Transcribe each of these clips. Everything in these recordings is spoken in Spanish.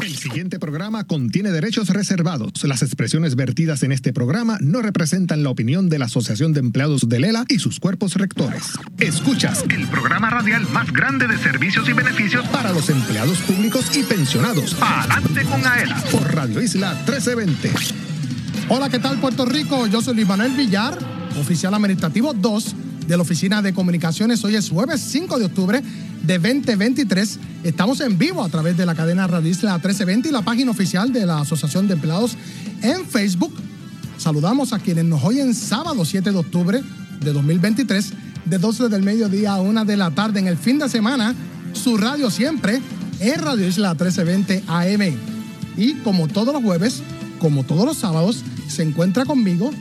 El siguiente programa contiene derechos reservados. Las expresiones vertidas en este programa no representan la opinión de la Asociación de Empleados de Lela y sus cuerpos rectores. Escuchas el programa radial más grande de servicios y beneficios para los empleados públicos y pensionados. Adelante con AELA por Radio Isla 1320. Hola, ¿qué tal Puerto Rico? Yo soy Luis Manuel Villar, oficial administrativo 2 de la Oficina de Comunicaciones. Hoy es jueves 5 de octubre de 2023. Estamos en vivo a través de la cadena Radio Isla 1320 y la página oficial de la Asociación de Empleados en Facebook. Saludamos a quienes nos oyen sábado 7 de octubre de 2023, de 12 del mediodía a 1 de la tarde en el fin de semana. Su radio siempre en Radio Isla 1320 AM. Y como todos los jueves, como todos los sábados, se encuentra conmigo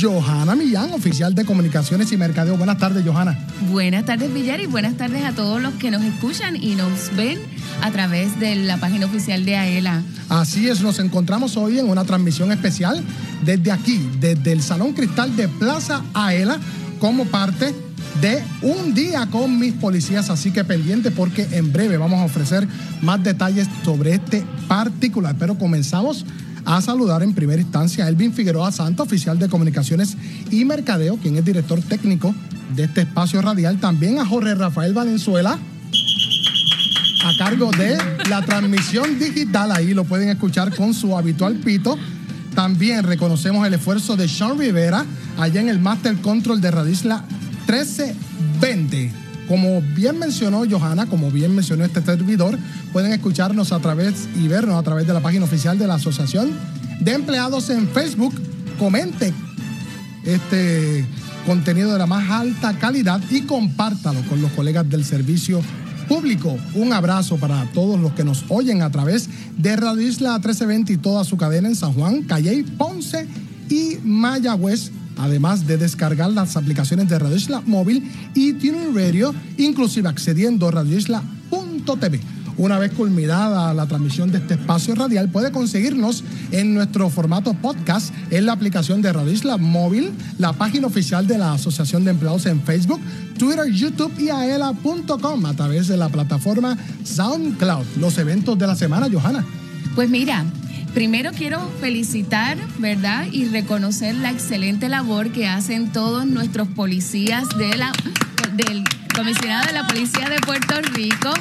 Johanna Millán, oficial de Comunicaciones y Mercadeo. Buenas tardes, Johanna. Buenas tardes, Villar, y buenas tardes a todos los que nos escuchan y nos ven a través de la página oficial de AELA. Así es, nos encontramos hoy en una transmisión especial desde aquí, desde el Salón Cristal de Plaza AELA, como parte de un día con mis policías, así que pendiente porque en breve vamos a ofrecer más detalles sobre este particular. Pero comenzamos a saludar en primera instancia a Elvin Figueroa Santa, oficial de Comunicaciones y Mercadeo, quien es director técnico de este espacio radial. También a Jorge Rafael Valenzuela, a cargo de la transmisión digital. Ahí lo pueden escuchar con su habitual pito. También reconocemos el esfuerzo de Sean Rivera allá en el Master Control de Radisla 1320. Como bien mencionó Johanna, como bien mencionó este servidor, pueden escucharnos a través y vernos a través de la página oficial de la Asociación de Empleados en Facebook. Comente este contenido de la más alta calidad y compártalo con los colegas del servicio público. Un abrazo para todos los que nos oyen a través de Radio Isla 1320 y toda su cadena en San Juan, Calley, Ponce y Mayagüez además de descargar las aplicaciones de Radio Isla Móvil y Tuning Radio, inclusive accediendo a radioisla.tv. Una vez culminada la transmisión de este espacio radial, puede conseguirnos en nuestro formato podcast en la aplicación de Radio Isla Móvil, la página oficial de la Asociación de Empleados en Facebook, Twitter, YouTube y aela.com a través de la plataforma SoundCloud. Los eventos de la semana, Johanna. Pues mira, Primero quiero felicitar, ¿verdad? Y reconocer la excelente labor que hacen todos nuestros policías de la, del comisionado de la Policía de Puerto Rico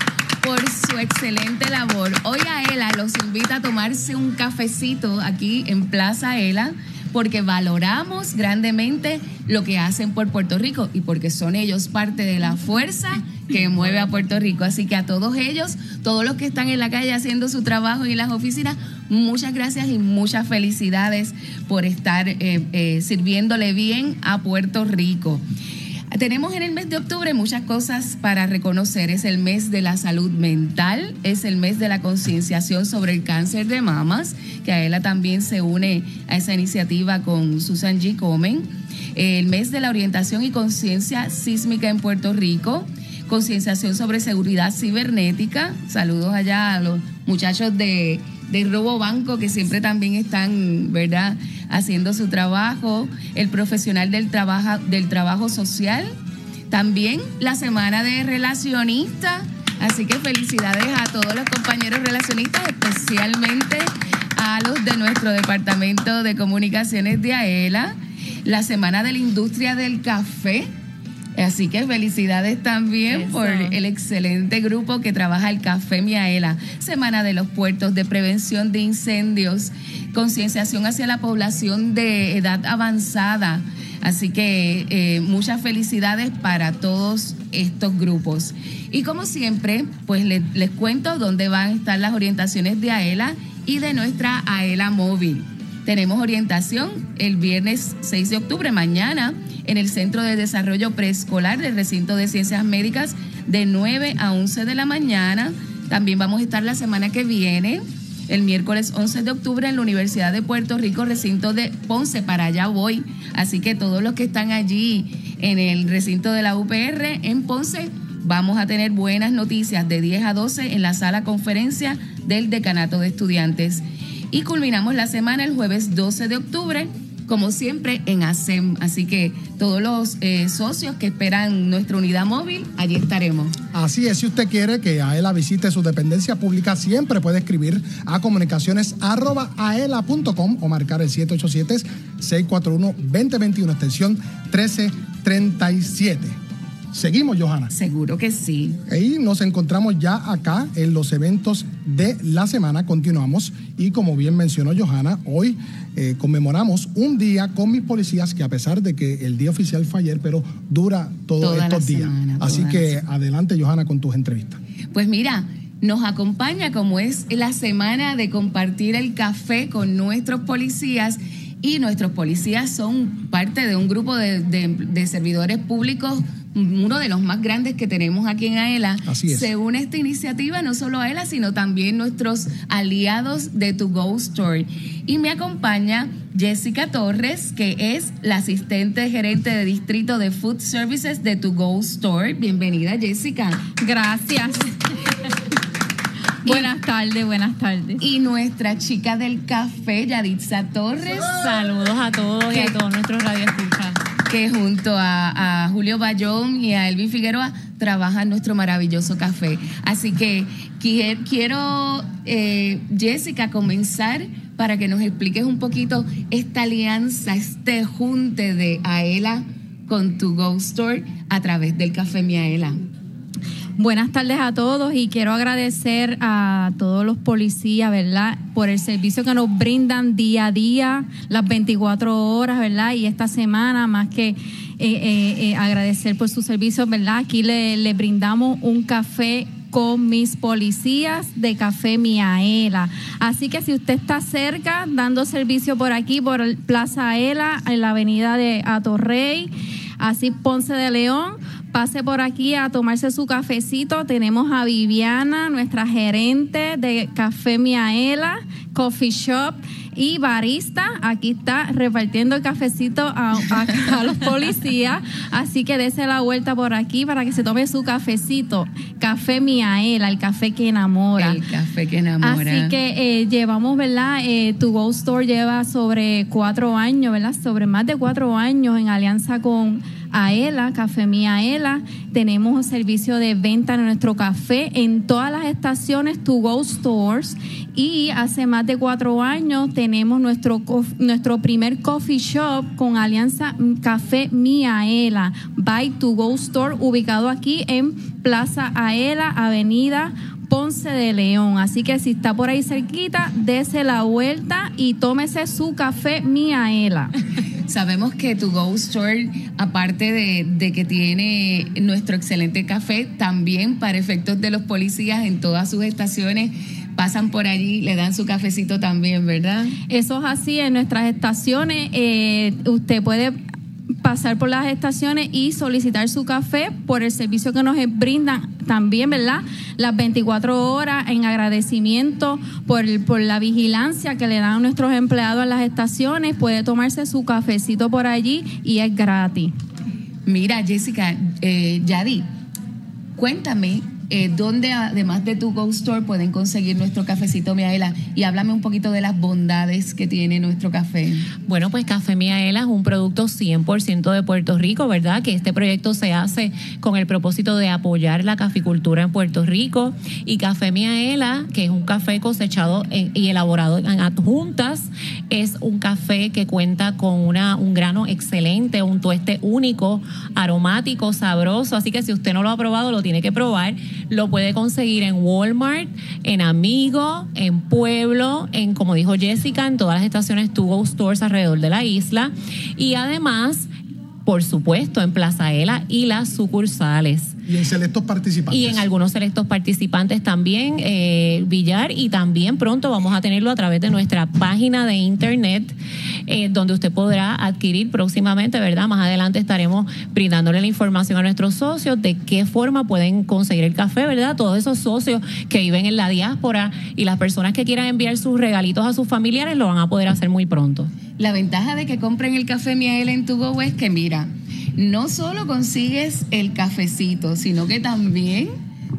por su excelente labor. Hoy a Ela los invita a tomarse un cafecito aquí en Plaza Ela porque valoramos grandemente lo que hacen por Puerto Rico y porque son ellos parte de la fuerza que mueve a Puerto Rico. Así que a todos ellos, todos los que están en la calle haciendo su trabajo y en las oficinas, muchas gracias y muchas felicidades por estar eh, eh, sirviéndole bien a Puerto Rico. Tenemos en el mes de octubre muchas cosas para reconocer. Es el mes de la salud mental, es el mes de la concienciación sobre el cáncer de mamas, que a también se une a esa iniciativa con Susan G. Comen. El mes de la orientación y conciencia sísmica en Puerto Rico, concienciación sobre seguridad cibernética. Saludos allá a los muchachos de de Robo Banco, que siempre también están, ¿verdad?, haciendo su trabajo, el profesional del, trabajo, del trabajo social, también la semana de relacionistas, así que felicidades a todos los compañeros relacionistas, especialmente a los de nuestro departamento de comunicaciones de AELA, la semana de la industria del café, Así que felicidades también por el excelente grupo que trabaja el Café Miaela, Semana de los Puertos de Prevención de Incendios, concienciación hacia la población de edad avanzada. Así que eh, muchas felicidades para todos estos grupos. Y como siempre, pues les, les cuento dónde van a estar las orientaciones de AELA y de nuestra AELA móvil. Tenemos orientación el viernes 6 de octubre, mañana, en el Centro de Desarrollo Preescolar del Recinto de Ciencias Médicas de 9 a 11 de la mañana. También vamos a estar la semana que viene, el miércoles 11 de octubre, en la Universidad de Puerto Rico, recinto de Ponce, para allá voy. Así que todos los que están allí en el recinto de la UPR en Ponce, vamos a tener buenas noticias de 10 a 12 en la sala conferencia del Decanato de Estudiantes. Y culminamos la semana el jueves 12 de octubre como siempre, en ASEM. Así que todos los eh, socios que esperan nuestra unidad móvil, allí estaremos. Así es, si usted quiere que AELA visite su dependencia pública, siempre puede escribir a comunicaciones.aela.com o marcar el 787-641-2021, extensión 1337. Seguimos, Johanna. Seguro que sí. Y nos encontramos ya acá en los eventos de la semana. Continuamos. Y como bien mencionó Johanna, hoy eh, conmemoramos un día con mis policías que a pesar de que el día oficial fue ayer, pero dura todos estos días. Así que adelante, Johanna, con tus entrevistas. Pues mira, nos acompaña como es la semana de compartir el café con nuestros policías y nuestros policías son parte de un grupo de servidores públicos uno de los más grandes que tenemos aquí en AELA, se une esta iniciativa, no solo AELA, sino también nuestros aliados de To Go Store. Y me acompaña Jessica Torres, que es la asistente gerente de distrito de Food Services de To Go Store. Bienvenida, Jessica. Gracias. Buenas tardes, buenas tardes. Y nuestra chica del café, Yaditza Torres. Saludos a todos y a todos nuestros radioescuchas que junto a, Julio Bayón y a Elvin Figueroa trabajan nuestro maravilloso café. Así que quiero, eh, Jessica, comenzar para que nos expliques un poquito esta alianza, este junte de Aela con tu Go Store a través del Café Miaela. Buenas tardes a todos y quiero agradecer a todos los policías, ¿verdad? Por el servicio que nos brindan día a día, las 24 horas, ¿verdad? Y esta semana, más que eh, eh, eh, agradecer por su servicio, ¿verdad? Aquí le, brindamos un café con mis policías de Café Miaela. Así que si usted está cerca, dando servicio por aquí, por Plaza Aela, en la avenida de Atorrey, así Ponce de León, pase por aquí a tomarse su cafecito. Tenemos a Viviana, nuestra gerente de Café Miaela, Coffee Shop y barista. Aquí está repartiendo el cafecito a, los policías. Así que dése la vuelta por aquí para que se tome su cafecito. Café Miaela, el café que enamora. El café que enamora. Así que eh, llevamos, ¿verdad? Eh, tu Go Store lleva sobre cuatro años, ¿verdad? Sobre más de cuatro años en alianza con Aela, Café Mía Aela. Tenemos un servicio de venta de nuestro café en todas las estaciones To Go Stores. Y hace más de cuatro años tenemos nuestro, nuestro primer coffee shop con Alianza Café Miaela, by To Go Store, ubicado aquí en Plaza Aela, Avenida Ponce de León. Así que si está por ahí cerquita, dése la vuelta y tómese su café Miaela. Sabemos que tu Go Store, aparte de, que tiene nuestro excelente café, también para efectos de los policías en todas sus estaciones pasan por allí, le dan su cafecito también, ¿verdad? Eso es así, en nuestras estaciones eh, usted puede pasar por las estaciones y solicitar su café por el servicio que nos brindan también, ¿verdad? Las 24 horas en agradecimiento por, por la vigilancia que le dan nuestros empleados en las estaciones. Puede tomarse su cafecito por allí y es gratis. Mira, Jessica, eh, Yadi, cuéntame eh, ¿Dónde, además de tu Go Store, pueden conseguir nuestro cafecito Miaela? Y háblame un poquito de las bondades que tiene nuestro café. Bueno, pues Café Miaela es un producto 100% de Puerto Rico, ¿verdad? Que este proyecto se hace con el propósito de apoyar la caficultura en Puerto Rico. Y Café Miaela, que es un café cosechado y elaborado en adjuntas, es un café que cuenta con una, un grano excelente, un tueste único, aromático, sabroso. Así que si usted no lo ha probado, lo tiene que probar. Lo puede conseguir en Walmart, en Amigo, en Pueblo, en, como dijo Jessica, en todas las estaciones To Stores alrededor de la isla. Y además, por supuesto, en Plaza Ela y las sucursales. Y en selectos participantes. Y en algunos selectos participantes también, eh, Villar, y también pronto vamos a tenerlo a través de nuestra página de internet, eh, donde usted podrá adquirir próximamente, ¿verdad? Más adelante estaremos brindándole la información a nuestros socios de qué forma pueden conseguir el café, ¿verdad? Todos esos socios que viven en la diáspora y las personas que quieran enviar sus regalitos a sus familiares lo van a poder hacer muy pronto. La ventaja de que compren el café Miael en Tugo es que, mira, no solo consigues el cafecito, sino que también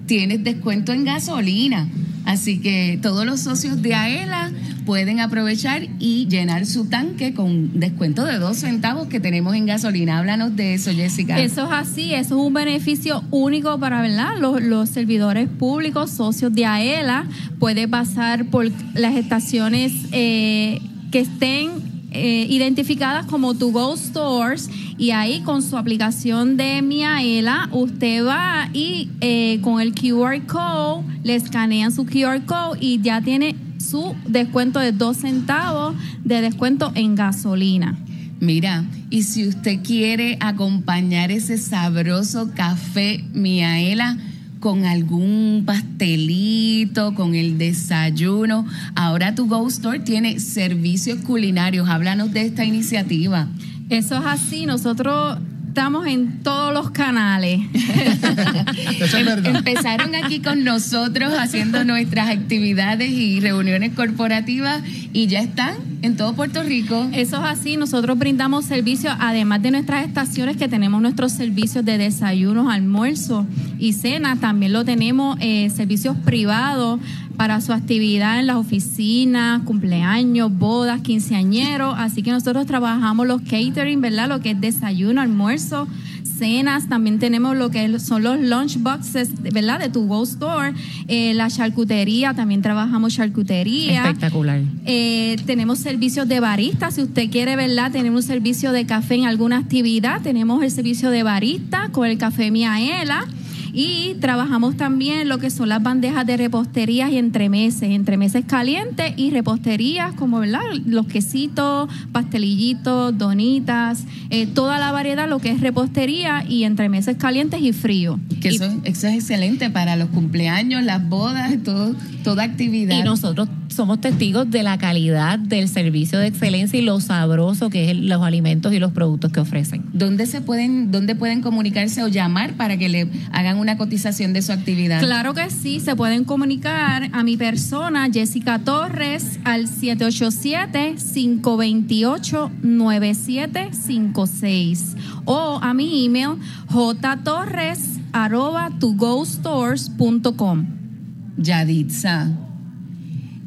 tienes descuento en gasolina. Así que todos los socios de AELA pueden aprovechar y llenar su tanque con descuento de dos centavos que tenemos en gasolina. Háblanos de eso, Jessica. Eso es así, eso es un beneficio único para ¿verdad? Los, servidores públicos, socios de AELA. Puede pasar por las estaciones eh, que estén eh, identificadas como To Go Stores y ahí con su aplicación de Miaela usted va y eh, con el QR code le escanean su QR code y ya tiene su descuento de dos centavos de descuento en gasolina. Mira, y si usted quiere acompañar ese sabroso café Miaela, con algún pastelito, con el desayuno. Ahora tu Go Store tiene servicios culinarios. Háblanos de esta iniciativa. Eso es así. Nosotros estamos en todos los canales. Eso es verdad. Empezaron aquí con nosotros haciendo nuestras actividades y reuniones corporativas y ya están en todo Puerto Rico. Eso es así, nosotros brindamos servicios, además de nuestras estaciones que tenemos nuestros servicios de desayunos, almuerzo y cena, también lo tenemos eh, servicios privados para su actividad en las oficinas, cumpleaños, bodas, quinceañeros, así que nosotros trabajamos los catering, ¿verdad? Lo que es desayuno, almuerzo, cenas, también tenemos lo que son los lunch boxes, ¿verdad? De tu Go Store, eh, la charcutería, también trabajamos charcutería. Espectacular. Eh, tenemos servicios de barista, si usted quiere, ¿verdad? Tenemos un servicio de café en alguna actividad, tenemos el servicio de barista con el café Miaela. Y trabajamos también lo que son las bandejas de reposterías y entremeses, entremeses calientes y reposterías como ¿verdad? los quesitos, pastelillitos, donitas, eh, toda la variedad, lo que es repostería y entremeses calientes y frío. Que Y- eso, eso es excelente para los cumpleaños, las bodas, todo, toda actividad. Y nosotros somos testigos de la calidad del servicio de excelencia y lo sabroso que es los alimentos y los productos que ofrecen. ¿Dónde se pueden, dónde pueden comunicarse o llamar para que le hagan una cotización de su actividad? Claro que sí, se pueden comunicar a mi persona, Jessica Torres, al 787-528-9756 o a mi email jtorres arroba togostores.com. Yaditza,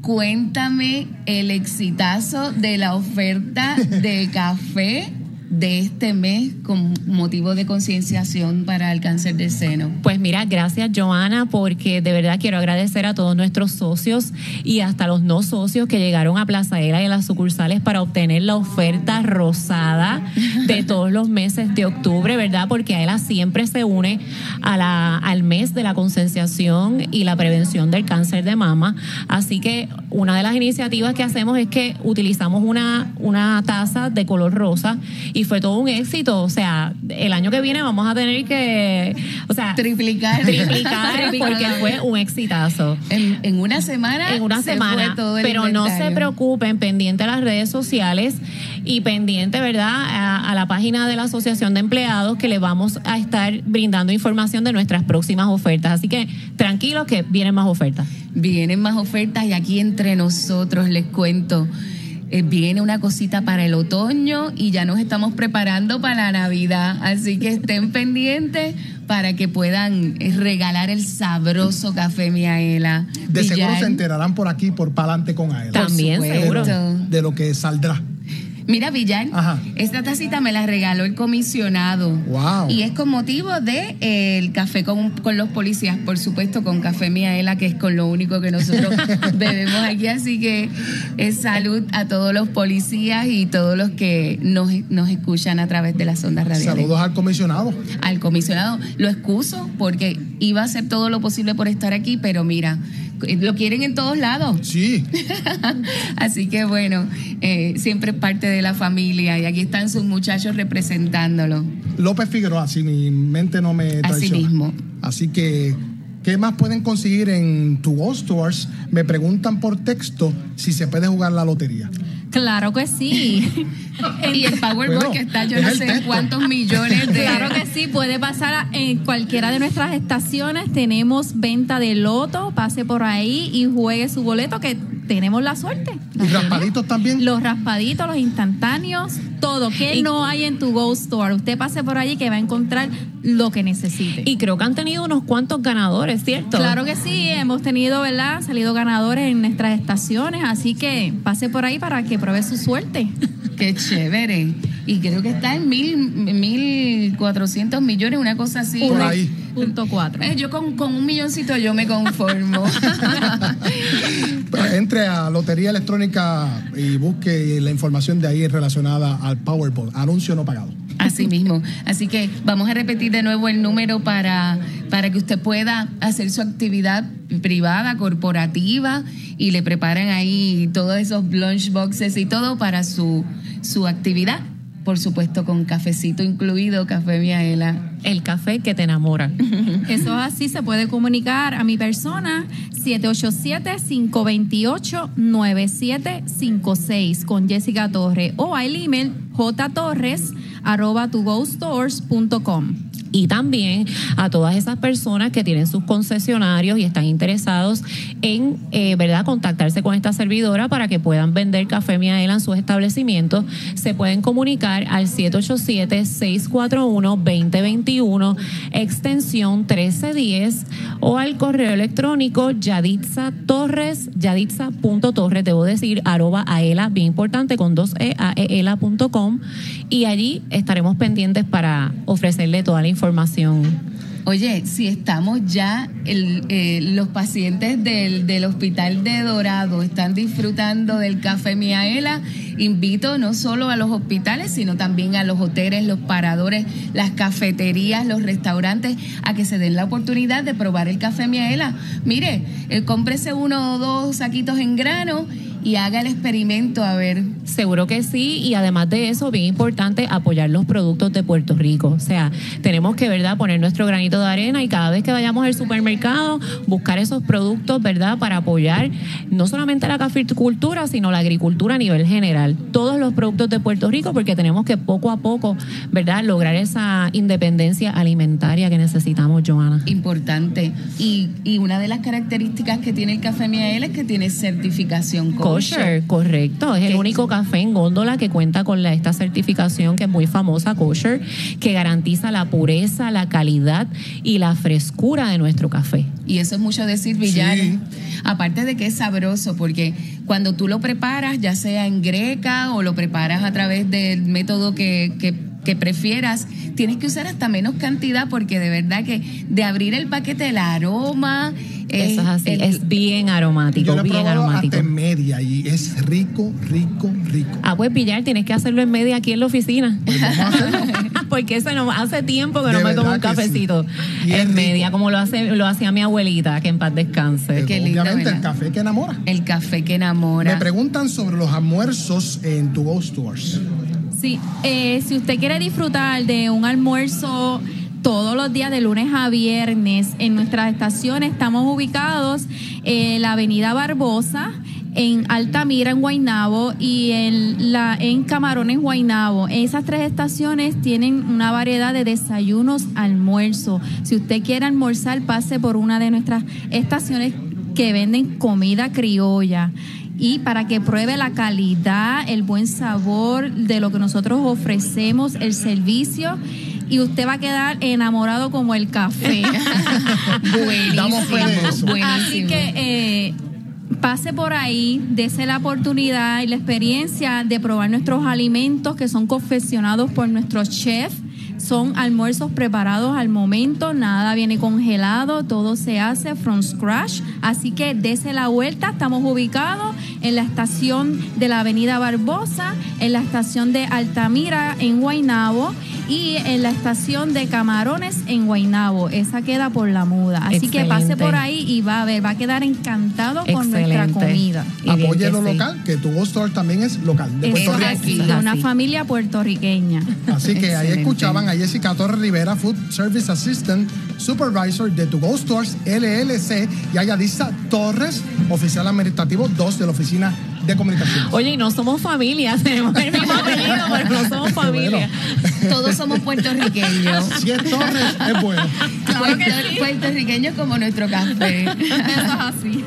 cuéntame el exitazo de la oferta de café de este mes con motivo de concienciación para el cáncer de seno. Pues mira, gracias Joana, porque de verdad quiero agradecer a todos nuestros socios y hasta los no socios que llegaron a Plaza Era y a las sucursales para obtener la oferta rosada de todos los meses de octubre, ¿verdad? Porque AELA siempre se une a la, al mes de la concienciación y la prevención del cáncer de mama. Así que una de las iniciativas que hacemos es que utilizamos una, una taza de color rosa y fue todo un éxito. O sea, el año que viene vamos a tener que, o sea, Triplicar. porque fue un exitazo. En, en una semana. En una se semana, fue todo el pero no se preocupen, pendiente a las redes sociales y pendiente, ¿verdad?, a, a la página de la Asociación de Empleados que le vamos a estar brindando información de nuestras próximas ofertas. Así que tranquilos que vienen más ofertas. Vienen más ofertas y aquí entre nosotros les cuento. Eh, viene una cosita para el otoño y ya nos estamos preparando para la Navidad. Así que estén pendientes para que puedan eh, regalar el sabroso café Miaela. De seguro se enterarán por aquí, por pa'lante con AELA. También, supuesto. seguro. De lo que saldrá. Mira, Villar, Ajá. esta tacita me la regaló el comisionado. Wow. Y es con motivo de eh, el café con, con los policías, por supuesto, con café Miaela, que es con lo único que nosotros bebemos aquí. Así que es salud a todos los policías y todos los que nos, nos escuchan a través de las ondas radiales. Saludos al comisionado. Al comisionado lo excuso porque iba a hacer todo lo posible por estar aquí, pero mira, lo quieren en todos lados. Sí. Así que bueno, eh, siempre es parte de la familia y aquí están sus muchachos representándolo. López Figueroa, si mi mente no me Así traiciona. mismo. Así que, ¿qué más pueden conseguir en To Go Stores? Me preguntan por texto si se puede jugar la lotería. Claro que sí. Y el Powerball Bueno, que está yo es no sé texto. cuántos millones de... Claro que sí, puede pasar a- en cualquiera de nuestras estaciones. Tenemos venta de loto, pase por ahí y juegue su boleto que tenemos la suerte. ¿Y raspaditos también? Los raspaditos, los instantáneos, todo. que no hay en tu Go Store? Usted pase por allí que va a encontrar lo que necesite. Y creo que han tenido unos cuantos ganadores, ¿cierto? Claro que sí, hemos tenido, ¿verdad? Salido ganadores en nuestras estaciones, así que pase por ahí para que pruebe su suerte. Qué chévere. Y creo que está en mil, mil cuatrocientos millones, una cosa así. Por ahí. Punto cuatro. Eh, yo con, con un milloncito yo me conformo. Entre a Lotería Electrónica y busque la información de ahí relacionada al Powerball, anuncio no pagado. Así mismo. Así que vamos a repetir de nuevo el número para, para que usted pueda hacer su actividad privada, corporativa, y le preparen ahí todos esos lunch boxes y todo para su, su actividad. Por supuesto, con cafecito incluido, café Miaela. El café que te enamora. Eso es así, se puede comunicar a mi persona 787-528-9756 con Jessica Torres o al email jtorres arroba tugostores.com y también a todas esas personas que tienen sus concesionarios y están interesados en, eh, ¿verdad?, contactarse con esta servidora para que puedan vender café Miaela en sus establecimientos, se pueden comunicar al 787-641-2021, extensión 1310 o al correo electrónico Yaditza Torres, yaditza.torres, debo decir, arroba aela, bien importante, con dos e, aela.com y allí estaremos pendientes para ofrecerle toda la información. Oye, si estamos ya, eh, los pacientes del, del, hospital de Dorado están disfrutando del café Miaela, invito no solo a los hospitales, sino también a los hoteles, los paradores, las cafeterías, los restaurantes, a que se den la oportunidad de probar el café Miaela. Mire, eh, cómprese uno o dos saquitos en grano y haga el experimento a ver. Seguro que sí, y además de eso, bien importante, apoyar los productos de Puerto Rico. O sea, tenemos que, ¿verdad?, poner nuestro granito de arena y cada vez que vayamos al supermercado, buscar esos productos, ¿verdad?, para apoyar no solamente la caficultura, sino la agricultura a nivel general. Todos los productos de Puerto Rico, porque tenemos que poco a poco, ¿verdad?, lograr esa independencia alimentaria que necesitamos, Joana. Importante. Y, y una de las características que tiene el café Miael es que tiene certificación kosher. correcto. Es el único café en góndola que cuenta con la, esta certificación que es muy famosa, kosher, que garantiza la pureza, la calidad y la frescura de nuestro café. Y eso es mucho decir, Villar. Aparte de que es sabroso, porque cuando tú lo preparas, ya sea en greca o lo preparas a través del método que, que, que prefieras, tienes que usar hasta menos cantidad porque de verdad que de abrir el paquete el aroma eso es así, es bien aromático, yo lo bien aromático. Hasta en media y es rico, rico, rico. Ah, pues pillar, tienes que hacerlo en media aquí en la oficina. Pues vamos a hacerlo. Porque eso no, hace tiempo que De no me tomo un sí. cafecito en media, como lo hace lo hacía mi abuelita, que en paz descanse. Qué lindo, Obviamente, el café que enamora. el café que enamora. Me preguntan sobre los almuerzos en tu Go Stores. Sí, eh, si usted quiere disfrutar de un almuerzo todos los días de lunes a viernes en nuestras estaciones, estamos ubicados en la Avenida Barbosa, en Altamira, en Guaynabo, y en, la, en Camarones, Guaynabo. Esas tres estaciones tienen una variedad de desayunos, almuerzo. Si usted quiere almorzar, pase por una de nuestras estaciones que venden comida criolla y para que pruebe la calidad, el buen sabor de lo que nosotros ofrecemos, el servicio y usted va a quedar enamorado como el café. Buenísimo. Así que eh, pase por ahí, dese la oportunidad y la experiencia de probar nuestros alimentos que son confeccionados por nuestros chefs. Son almuerzos preparados al momento, nada viene congelado, todo se hace from scratch. Así que dese la vuelta, estamos ubicados en la estación de la Avenida Barbosa, en la estación de Altamira en Guaynabo y en la estación de Camarones en Guaynabo. Esa queda por la muda. Así que pase por ahí y va a ver, va a quedar encantado con nuestra comida. Apoye lo sí. local, que tu Go Store también es local, de Puerto es Rico. así, de una así. familia puertorriqueña. Así que ahí escuchaban a Jessica Torres Rivera, Food Service Assistant Supervisor de To Go Stores LLC y a Yadisa Torres, oficial administrativo 2 de la Oficina de Comunicaciones. Oye, y no somos familia, tenemos el mismo apellido, pero no somos Qué bueno. familia. Todos somos puertorriqueños. Si es Torres, es bueno. Claro Claro que Puerto- sí. Puertorriqueños como nuestro café. Eso es así.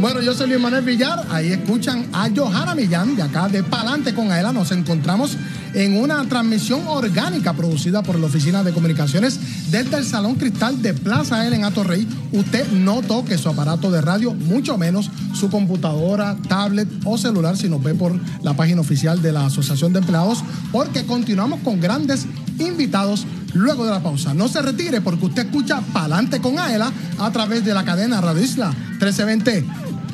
Bueno, yo soy Luis Manuel Villar. Ahí escuchan a Johanna Millán de acá de Palante con Aela. Nos encontramos en una transmisión orgánica producida por la Oficina de Comunicaciones desde el Salón Cristal de Plaza Aela en Atorrey. Usted no toque su aparato de radio, mucho menos su computadora, tablet o celular si nos ve por la página oficial de la Asociación de Empleados, porque continuamos con grandes invitados luego de la pausa. No se retire porque usted escucha Palante con Aela a través de la cadena Radio Isla 1320.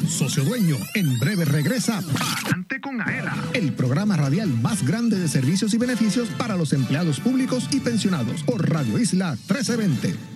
Socio Dueño, en breve regresa Adelante con Aela, el programa radial más grande de servicios y beneficios para los empleados públicos y pensionados por Radio Isla 1320.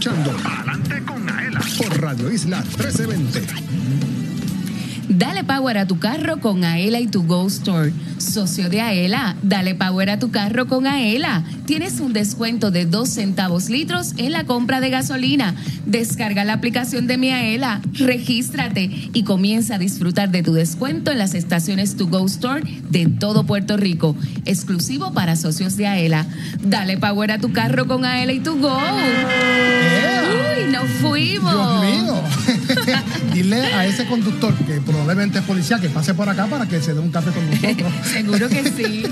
Escuchando Adelante con Aela por Radio Isla 1320. Dale power a tu carro con Aela y tu Go Store. Socio de Aela, dale power a tu carro con Aela. Tienes un descuento de 2 centavos litros en la compra de gasolina. Descarga la aplicación de mi Aela, regístrate y comienza a disfrutar de tu descuento en las estaciones To Go Store de todo Puerto Rico. Exclusivo para socios de Aela. Dale power a tu carro con Aela y tu Go. Uy, nos fuimos. Dios mío. Dile a ese conductor que probablemente es policía que pase por acá para que se dé un café con nosotros. Seguro que sí.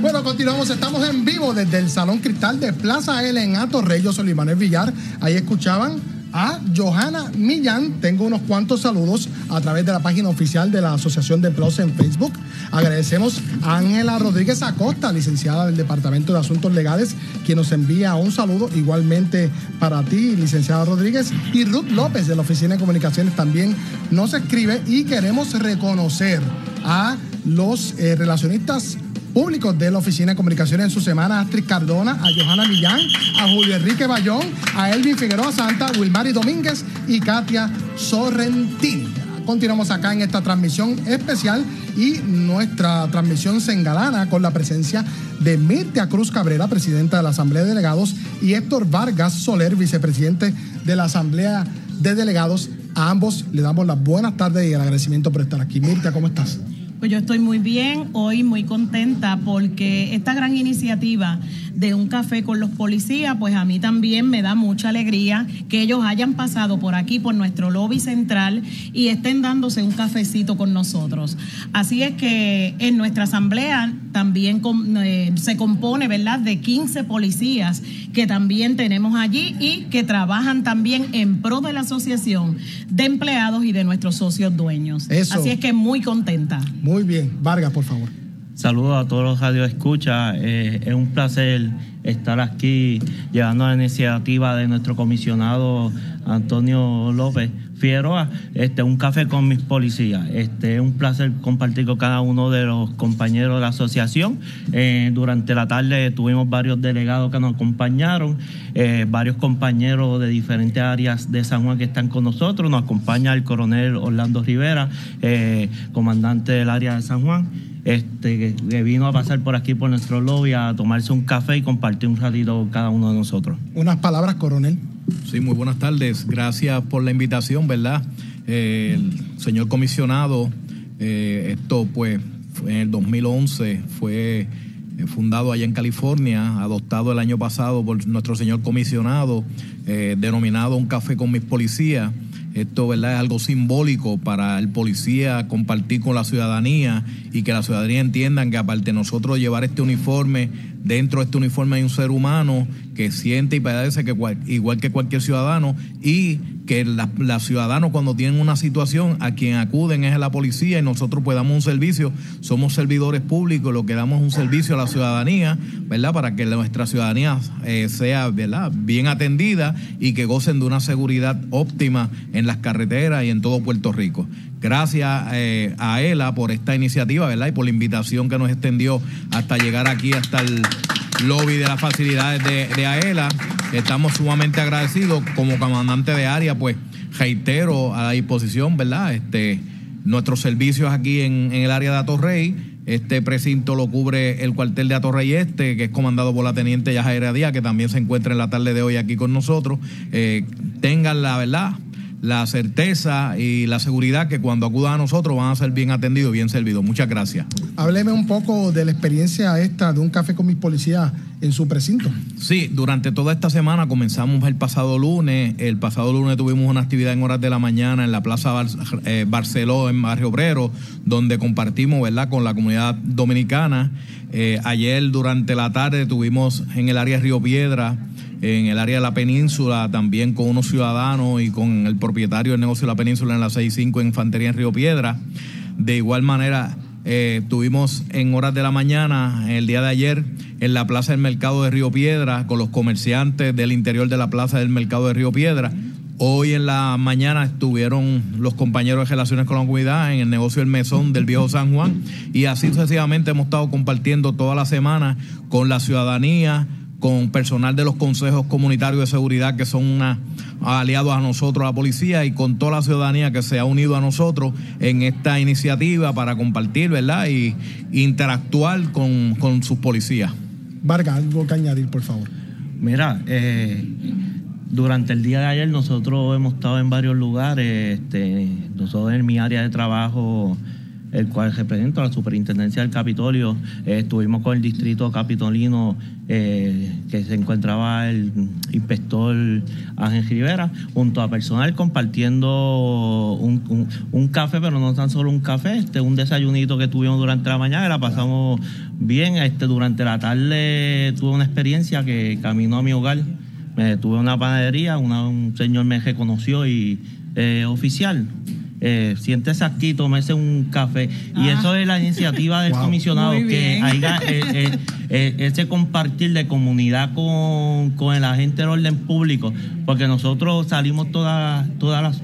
Bueno, continuamos. Estamos en vivo desde el Salón Cristal de Plaza L en Atorrey. Yo soy Villar. Ahí escuchaban a Johanna Millán. Tengo unos cuantos saludos a través de la página oficial de la Asociación de Empleados en Facebook. Agradecemos a Ángela Rodríguez Acosta, licenciada del Departamento de Asuntos Legales, quien nos envía un saludo igualmente para ti, licenciada Rodríguez. Y Ruth López de la Oficina de Comunicaciones también nos escribe y queremos reconocer a los eh, relacionistas públicos de la Oficina de Comunicaciones en su semana, a Astrid Cardona, a Johanna Millán, a Julio Enrique Bayón, a Elvin Figueroa Santa, Wilmary Domínguez y Katia Sorrentini. Continuamos acá en esta transmisión especial y nuestra transmisión se engalana con la presencia de Mirtia Cruz Cabrera, presidenta de la Asamblea de Delegados, y Héctor Vargas Soler, vicepresidente de la Asamblea de Delegados. A ambos le damos las buenas tardes y el agradecimiento por estar aquí. Mirtia, ¿cómo estás? Pues yo estoy muy bien, hoy muy contenta porque esta gran iniciativa de un café con los policías, pues a mí también me da mucha alegría que ellos hayan pasado por aquí, por nuestro lobby central y estén dándose un cafecito con nosotros. Así es que en nuestra asamblea también eh, se compone, ¿verdad?, de 15 policías que también tenemos allí y que trabajan también en pro de la asociación de empleados y de nuestros socios dueños. Eso. Así es que muy contenta. Muy bien. Vargas, por favor. Saludos a todos los radioescuchas. Eh, es un placer estar aquí llevando la iniciativa de nuestro comisionado Antonio López Figueroa, este, un café con mis policías. Este, es un placer compartir con cada uno de los compañeros de la asociación. Eh, durante la tarde tuvimos varios delegados que nos acompañaron, eh, varios compañeros de diferentes áreas de San Juan que están con nosotros. Nos acompaña el coronel Orlando Rivera, comandante del área de San Juan este, que, que vino a pasar por aquí por nuestro lobby a tomarse un café y compartir un ratito con cada uno de nosotros. Unas palabras, coronel. Sí, muy buenas tardes. Gracias por la invitación, ¿verdad? Eh, el señor comisionado, eh, esto pues en el 2011 fue fundado allá en California, adoptado el año pasado por nuestro señor comisionado, eh, denominado Un Café con mis policías. Esto ¿verdad? es algo simbólico para el policía compartir con la ciudadanía y que la ciudadanía entiendan que aparte de nosotros llevar este uniforme, dentro de este uniforme hay un ser humano que siente y padece que igual que cualquier ciudadano y que la- los ciudadanos cuando tienen una situación a quien acuden es a la policía y nosotros pues damos un servicio, somos servidores públicos, lo que damos un servicio a la ciudadanía, ¿verdad? Para que nuestra ciudadanía eh, sea, ¿verdad? Bien atendida y que gocen de una seguridad óptima en las carreteras y en todo Puerto Rico. Gracias eh, a ELA por esta iniciativa, ¿verdad? Y por la invitación que nos extendió hasta llegar aquí, hasta el lobby de las facilidades de, AELA. Estamos sumamente agradecidos. Como comandante de área, pues reitero a la disposición, ¿verdad? Este, nuestros servicios aquí en, en el área de Atorrey. Este precinto lo cubre el cuartel de Atorrey Este, que es comandado por la teniente Yajaira Díaz, que también se encuentra en la tarde de hoy aquí con nosotros. Eh, tengan la verdad, la certeza y la seguridad que cuando acudan a nosotros van a ser bien atendidos, bien servidos. Muchas gracias. Hábleme un poco de la experiencia esta de un café con mis policías en su precinto. Sí, durante toda esta semana comenzamos el pasado lunes. El pasado lunes tuvimos una actividad en horas de la mañana en la Plaza Bar- eh, Barceló, en Barrio Obrero, donde compartimos ¿verdad? con la comunidad dominicana. Eh, ayer durante la tarde tuvimos en el área de Río Piedra, en el área de la península, también con unos ciudadanos y con el propietario del negocio de la península en la 65 Infantería en Río Piedra. De igual manera, eh, tuvimos en horas de la mañana, el día de ayer, en la Plaza del Mercado de Río Piedra, con los comerciantes del interior de la Plaza del Mercado de Río Piedra. Hoy en la mañana estuvieron los compañeros de Relaciones con la Comunidad en el negocio del Mesón del Viejo San Juan y así sucesivamente hemos estado compartiendo toda la semana con la ciudadanía, con personal de los consejos comunitarios de seguridad que son una- aliados a nosotros, a la policía, y con toda la ciudadanía que se ha unido a nosotros en esta iniciativa para compartir, ¿verdad? Y interactuar con, con sus policías. Vargas, algo que añadir, por favor. Mira, eh, durante el día de ayer nosotros hemos estado en varios lugares. Este, nosotros en mi área de trabajo, el cual represento a la Superintendencia del Capitolio, eh, estuvimos con el distrito capitolino eh, que se encontraba el inspector Ángel Rivera, junto a personal compartiendo un, un- café, pero no tan solo un café, este, un desayunito que tuvimos durante la mañana, la pasamos bien. Este, durante la tarde tuve una experiencia que camino a mi hogar. Me tuve una panadería, un señor me reconoció y eh, oficial. Eh, siéntese aquí, tómese un café. Y Ah. eso es la iniciativa del Wow. comisionado, Muy que haya eh, eh, eh, ese compartir de comunidad con, con el agente del orden público, porque nosotros salimos todas, todas las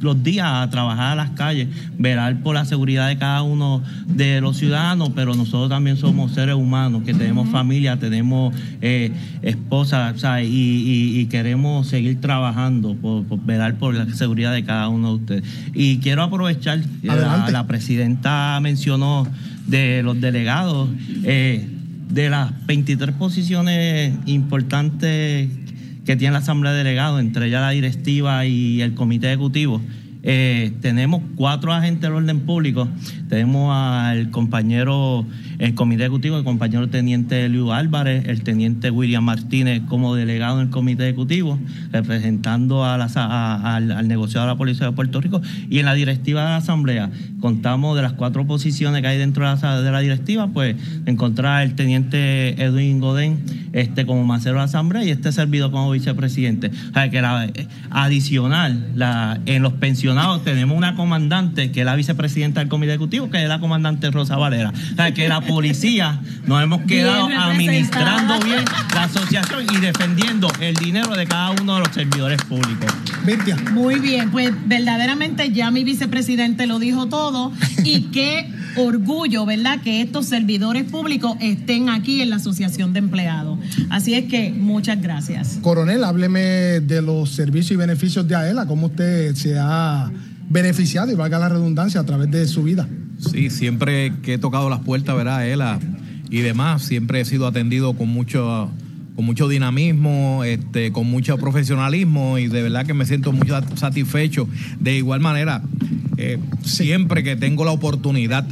los días a trabajar a las calles, velar por la seguridad de cada uno de los ciudadanos, pero nosotros también somos seres humanos que tenemos familia, tenemos eh, esposa. Y, y- y queremos seguir trabajando por, por velar por la seguridad de cada uno de ustedes. Y quiero aprovechar, eh, la presidenta mencionó de los delegados, eh, de las 23 posiciones importantes que tiene la Asamblea de Delegados, entre ellas la directiva y el comité ejecutivo. eh, tenemos cuatro agentes del orden público. Tenemos al compañero, el comité ejecutivo, el compañero teniente Luis Álvarez, el teniente William Martínez como delegado en el comité ejecutivo, representando a la- al, al negociado de la Policía de Puerto Rico. Y en la directiva de la Asamblea, contamos de las cuatro posiciones que hay dentro de la, de la directiva, pues encontrar el teniente Edwin Godén este, como macero de la Asamblea y este servidor como vicepresidente. O sea, que la, eh, adicional, la, en los pensionados tenemos una comandante que es la vicepresidenta del comité ejecutivo, que es la comandante Rosa Valera. O que la policía nos hemos quedado Bien administrando bien la asociación y defendiendo el dinero de cada uno de los servidores públicos. Muy bien, pues verdaderamente ya mi vicepresidente lo dijo todo y qué orgullo, ¿verdad? Que estos servidores públicos estén aquí en la Asociación de Empleados. Así es que muchas gracias. Coronel, hábleme de los servicios y beneficios de AELA, cómo usted se ha beneficiado y valga la redundancia a través de su vida. Sí, siempre que he tocado las puertas, ¿verdad? Ela y demás, siempre he sido atendido con mucho con mucho dinamismo, este, con mucho profesionalismo y de verdad que me siento muy sat- satisfecho. De igual manera, eh, siempre que tengo la oportunidad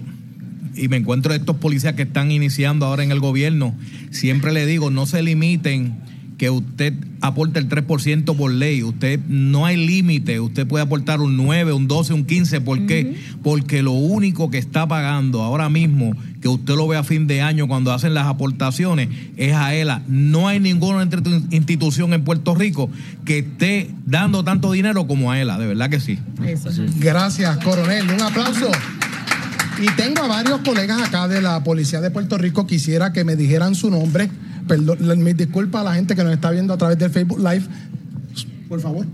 y me encuentro estos policías que están iniciando ahora en el gobierno, siempre le digo, no se limiten que usted aporte el 3% por ley. Usted no hay límite. Usted puede aportar un 9, un 12, un 15. ¿Por qué? Porque lo único que está pagando ahora mismo, que usted lo ve a fin de año cuando hacen las aportaciones, es a ELA. No hay ninguna institu- institución en Puerto Rico que esté dando tanto dinero como a ELA. De verdad que sí. Gracias, coronel. Un aplauso. Y tengo a varios colegas acá de la Policía de Puerto Rico. Quisiera que me dijeran su nombre. Perdón, mis disculpas a la gente que nos está viendo a través del Facebook Live. Por favor.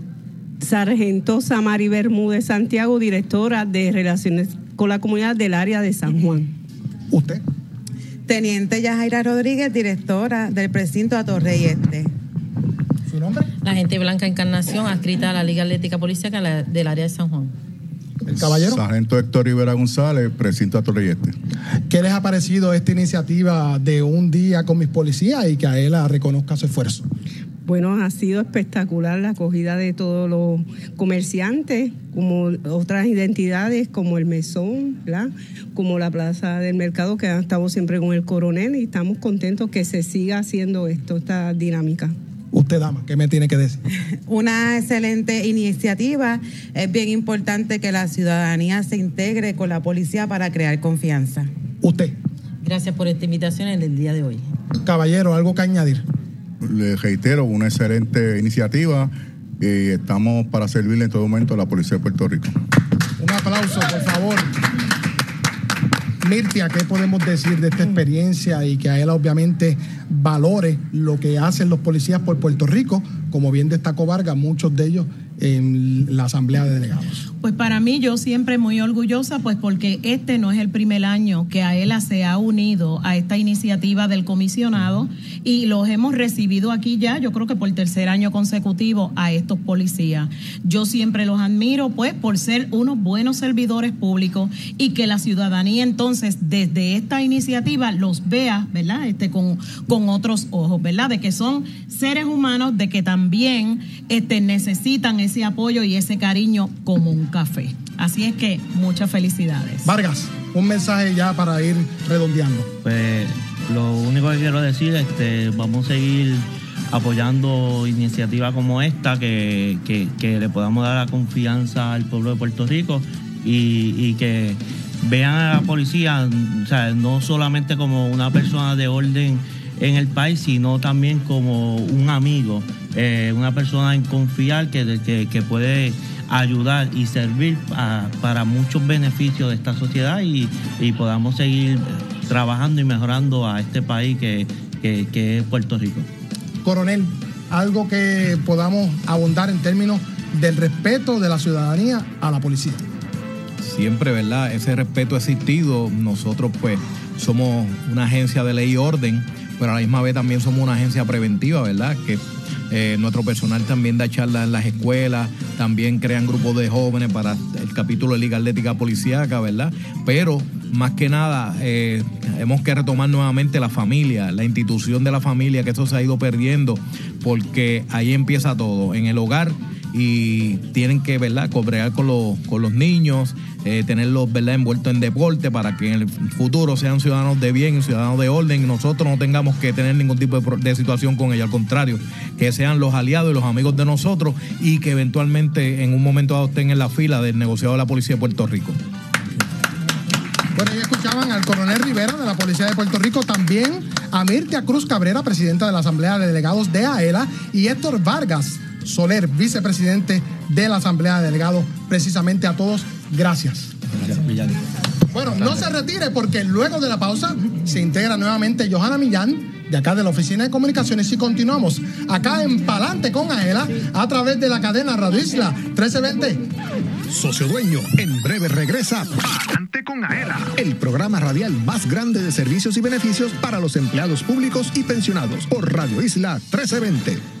Sargento Samari Bermúdez Santiago, directora de Relaciones con la Comunidad del área de San Juan. ¿Usted? Teniente Yajaira Rodríguez, directora del precinto de Torrey Este. ¿Su nombre? La gente Blanca Encarnación, adscrita a la Liga Atlética Policiaca la- del área de San Juan. El caballero. Sargento Héctor Rivera González, precinto Torreyeste. ¿Qué les ha parecido esta iniciativa de un día con mis policías y que a él reconozca su esfuerzo? Bueno, ha sido espectacular la acogida de todos los comerciantes, como otras identidades como el Mesón, ¿verdad? como la Plaza del Mercado, que estamos siempre con el coronel y estamos contentos que se siga haciendo esto, esta dinámica. Usted, dama, ¿qué me tiene que decir? Una excelente iniciativa. Es bien importante que la ciudadanía se integre con la policía para crear confianza. Usted, Gracias por esta invitación en el día de hoy. caballero, algo que añadir. Le reitero, una excelente iniciativa y estamos para servirle en todo momento a la Policía de Puerto Rico. Un aplauso, por favor. Mirtia, ¿qué podemos decir de esta experiencia y que a él obviamente valore lo que hacen los policías por Puerto Rico? Como bien destacó Vargas, muchos de ellos en la Asamblea de Delegados. Pues para mí yo siempre muy orgullosa, pues porque este no es el primer año que AELA se ha unido a esta iniciativa del comisionado y los hemos recibido aquí ya, yo creo que por tercer año consecutivo a estos policías. Yo siempre los admiro, pues, por ser unos buenos servidores públicos y que la ciudadanía entonces desde esta iniciativa los vea, ¿verdad? Este con, con otros ojos, ¿verdad? De que son seres humanos, de que también este, necesitan ese apoyo y ese cariño como un café. Así es que muchas felicidades. Vargas, un mensaje ya para ir redondeando. Pues lo único que quiero decir, este, vamos a seguir apoyando iniciativas como esta, que, que- que le podamos dar la confianza al pueblo de Puerto Rico y, y que vean a la policía, o sea, no solamente como una persona de orden en el país, sino también como un amigo, eh, una persona en confiar que, que, que puede ayudar y servir a- para muchos beneficios de esta sociedad y, y podamos seguir trabajando y mejorando a este país que, que- que es Puerto Rico. Coronel, algo que podamos abundar en términos del respeto de la ciudadanía a la policía. Siempre, ¿verdad? Ese respeto ha existido. Nosotros, pues, somos una agencia de ley y orden, pero a la misma vez también somos una agencia preventiva, ¿verdad? Que eh, nuestro personal también da charlas en las escuelas, también crean grupos de jóvenes para el capítulo de Liga Atlética Policíaca, ¿verdad? Pero más que nada, eh, hemos que retomar nuevamente la familia, la institución de la familia, que eso se ha ido perdiendo, porque ahí empieza todo, en el hogar y tienen que verdad cobrear con los, con los niños, eh, tenerlos verdad envueltos en deporte para que en el futuro sean ciudadanos de bien, ciudadanos de orden y nosotros no tengamos que tener ningún tipo de, situación con ellos, al contrario, que sean los aliados y los amigos de nosotros y que eventualmente en un momento dado estén en la fila del negociado de la Policía de Puerto Rico. Bueno, ya escuchaban al coronel Rivera de la Policía de Puerto Rico, también a Mirtia Cruz Cabrera, presidenta de la Asamblea de Delegados de AELA, y Héctor Vargas Soler, vicepresidente de la Asamblea de Delegados. Precisamente a todos, gracias. Bueno, no se retire porque luego de la pausa se integra nuevamente Johanna Millán de acá de la Oficina de Comunicaciones y continuamos acá en Palante con Aela a través de la cadena Radio Isla 1320. Socio Dueño, en breve regresa Adelante con Aela, el programa radial más grande de servicios y beneficios para los empleados públicos y pensionados por Radio Isla 1320.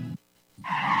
you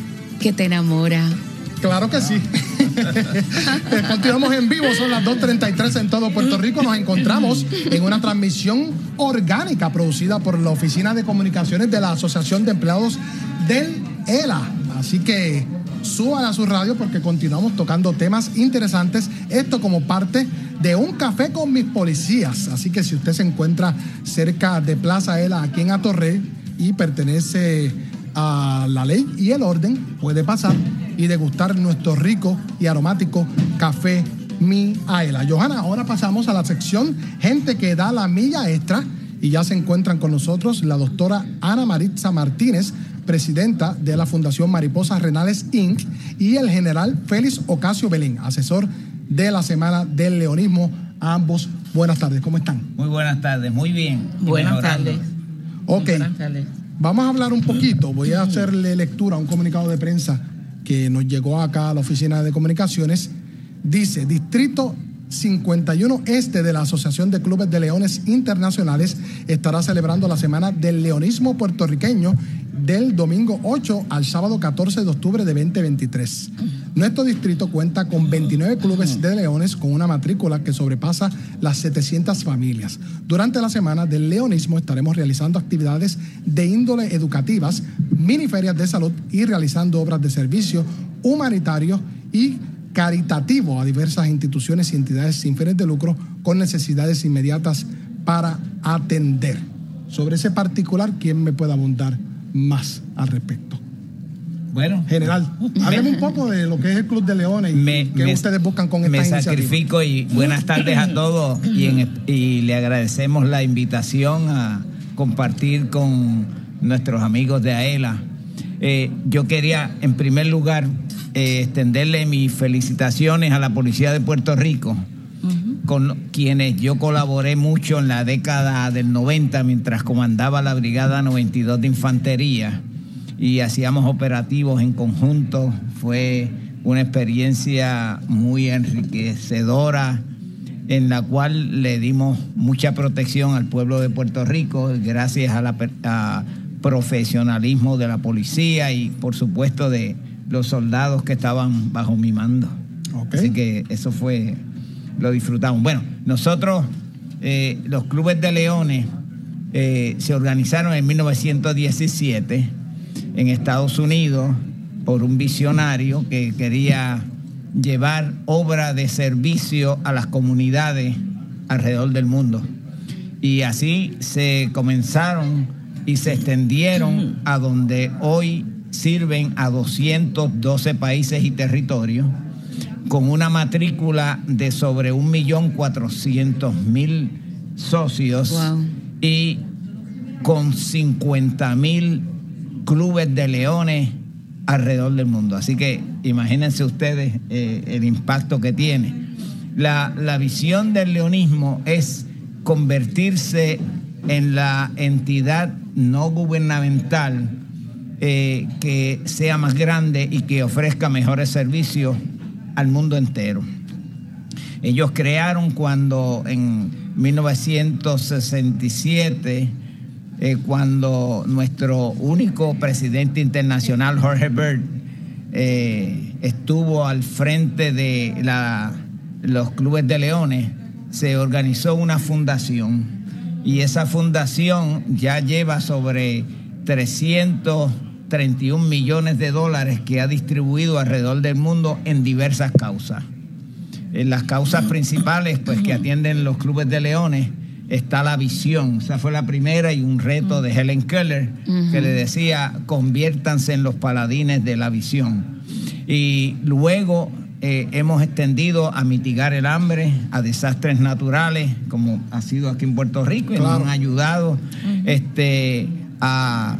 que te enamora. Claro que sí. Eh, Continuamos en vivo, son las 2.33 en todo Puerto Rico. Nos encontramos en una transmisión orgánica producida por la Oficina de Comunicaciones de la Asociación de Empleados del ELA. Así que suban a su radio porque continuamos tocando temas interesantes. Esto como parte de un café con mis policías. Así que si usted se encuentra cerca de Plaza ELA aquí en Atorrey y pertenece a la ley y el orden, puede pasar y degustar nuestro rico y aromático café Miaela. Johanna, ahora pasamos a la sección Gente que da la milla extra y ya se encuentran con nosotros la doctora Ana Maritza Martínez, presidenta de la Fundación Mariposas Renales Inc. y el general Félix Ocasio Belén, asesor de la Semana del Leonismo. A ambos, buenas tardes, ¿cómo están? Muy buenas tardes, muy bien. Buenas mejorando. tardes. Ok, Buenas tardes. Vamos a hablar un poquito. Voy a hacerle lectura a un comunicado de prensa que nos llegó acá a la Oficina de Comunicaciones. Dice, Distrito 51 Este de la Asociación de Clubes de Leones Internacionales estará celebrando la Semana del Leonismo Puertorriqueño del domingo 8 al sábado 14 de octubre de 2023. Nuestro distrito cuenta con 29 clubes de leones con una matrícula que sobrepasa las 700 familias. Durante la semana del leonismo estaremos realizando actividades de índole educativas, mini ferias de salud y realizando obras de servicio humanitario y caritativo a diversas instituciones y entidades sin fines de lucro con necesidades inmediatas para atender. Sobre ese particular, ¿quién me puede abundar más al respecto? Bueno, General, hábleme un poco de lo que es el Club de Leones y Me- qué me- ustedes buscan con esta me iniciativa. sacrifico y buenas tardes a todos y, en- y le agradecemos la invitación a compartir con nuestros amigos de AELA. Eh, yo quería, en primer lugar, eh, extenderle mis felicitaciones a la Policía de Puerto Rico, con quienes yo colaboré mucho en la década del 90 mientras comandaba la Brigada 92 de Infantería y hacíamos operativos en conjunto. Fue una experiencia muy enriquecedora en la cual le dimos mucha protección al pueblo de Puerto Rico gracias a la a profesionalismo de la policía y por supuesto de los soldados que estaban bajo mi mando. Así que eso fue, lo disfrutamos. Bueno, nosotros, eh, los clubes de leones, eh, se organizaron en 1917 en Estados Unidos por un visionario que quería llevar obra de servicio a las comunidades alrededor del mundo. Y así se comenzaron y se extendieron a donde hoy sirven a 212 países y territorios con una matrícula de sobre 1.400.000 socios y con 50.000 clubes de leones alrededor del mundo. Así que imagínense ustedes eh, el impacto que tiene. La, la visión del leonismo es convertirse en la entidad no gubernamental eh, que sea más grande y que ofrezca mejores servicios al mundo entero. Ellos crearon cuando en 1967, eh, cuando nuestro único presidente internacional, Jorge Bird, eh, estuvo al frente de los clubes de leones, se organizó una fundación y esa fundación ya lleva sobre 331 millones de dólares que ha distribuido alrededor del mundo en diversas causas. En las causas principales pues, que atienden los clubes de leones está la visión. Esa fue la primera y un reto de Helen Keller que le decía, conviértanse en los paladines de la visión. Y luego eh, hemos extendido a mitigar el hambre, a desastres naturales, como ha sido aquí en Puerto Rico, y nos han ayudado este, a,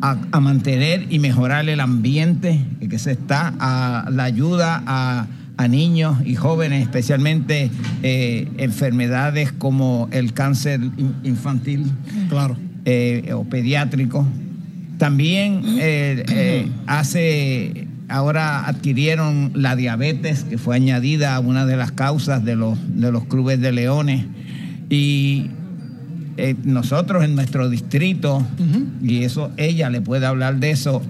a, a mantener y mejorar el ambiente en que se está, a la ayuda a, a niños y jóvenes, especialmente eh, enfermedades como el cáncer in- infantil claro. eh, o pediátrico. También eh, hace, ahora adquirieron la diabetes, que fue añadida a una de las causas de los, de los clubes de leones. Y nosotros en nuestro distrito, y eso ella le puede hablar de eso,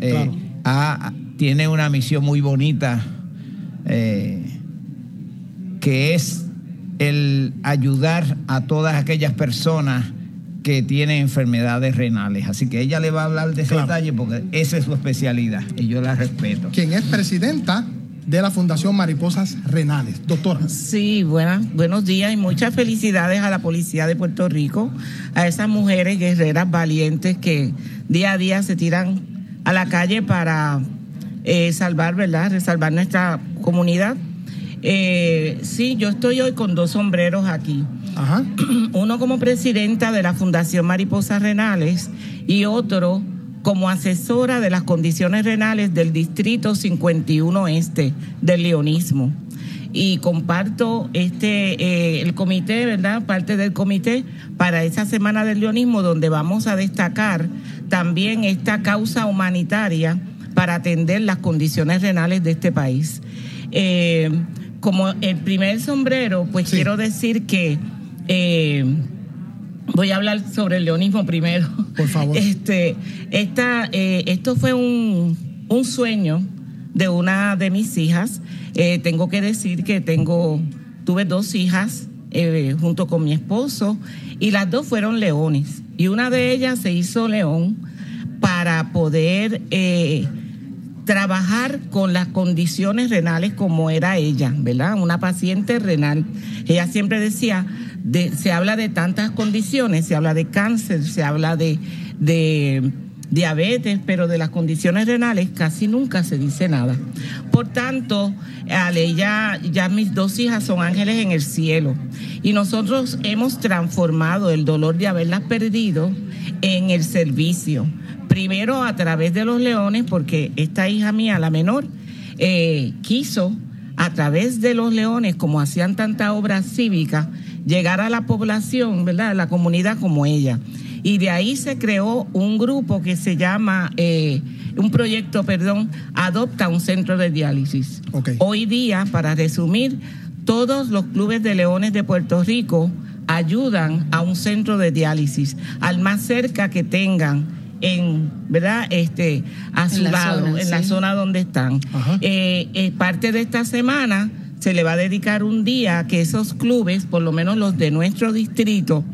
tiene una misión muy bonita eh, que es el ayudar a todas aquellas personas que tienen enfermedades renales. Así que ella le va a hablar de ese detalle porque esa es su especialidad y yo la respeto. Quien es presidenta de la Fundación Mariposas Renales. Doctora. Sí, buenas, buenos días y muchas felicidades a la Policía de Puerto Rico, a esas mujeres guerreras valientes que día a día se tiran a la calle para eh, salvar, ¿verdad? Resalvar nuestra comunidad. Eh, sí, yo estoy hoy con dos sombreros aquí. Uno como presidenta de la Fundación Mariposas Renales y otro como asesora de las condiciones renales del Distrito 51 Este del Leonismo. Y comparto este eh, el comité, ¿verdad? Parte del comité para esa semana del leonismo donde vamos a destacar también esta causa humanitaria para atender las condiciones renales de este país. Eh, como el primer sombrero, pues quiero decir que eh, voy a hablar sobre el leonismo primero. Por favor. Este, esta, eh, esto fue un, un sueño de una de mis hijas. Tengo que decir que tengo, tuve dos hijas junto con mi esposo y las dos fueron leones. Y una de ellas se hizo león para poder eh, trabajar con las condiciones renales como era ella, ¿verdad? Una paciente renal. Ella siempre decía, de- se habla de tantas condiciones, se habla de cáncer, se habla de, de diabetes, pero de las condiciones renales casi nunca se dice nada. Por tanto, ella, ya mis dos hijas son ángeles en el cielo y nosotros hemos transformado el dolor de haberlas perdido en el servicio. Primero a través de los leones, porque esta hija mía, la menor, eh, quiso a través de los leones, como hacían tanta obra cívica, llegar a la población, ¿verdad? A la comunidad como ella. Y de ahí se creó un grupo que se llama, eh, un proyecto, perdón, Adopta un centro de diálisis. Hoy día, para resumir, todos los clubes de leones de Puerto Rico ayudan a un centro de diálisis, al más cerca que tengan en, ¿verdad? Este, a su En la lado, zona, en la zona donde están. Eh, eh, parte de esta semana se le va a dedicar un día a que esos clubes, por lo menos los de nuestro distrito,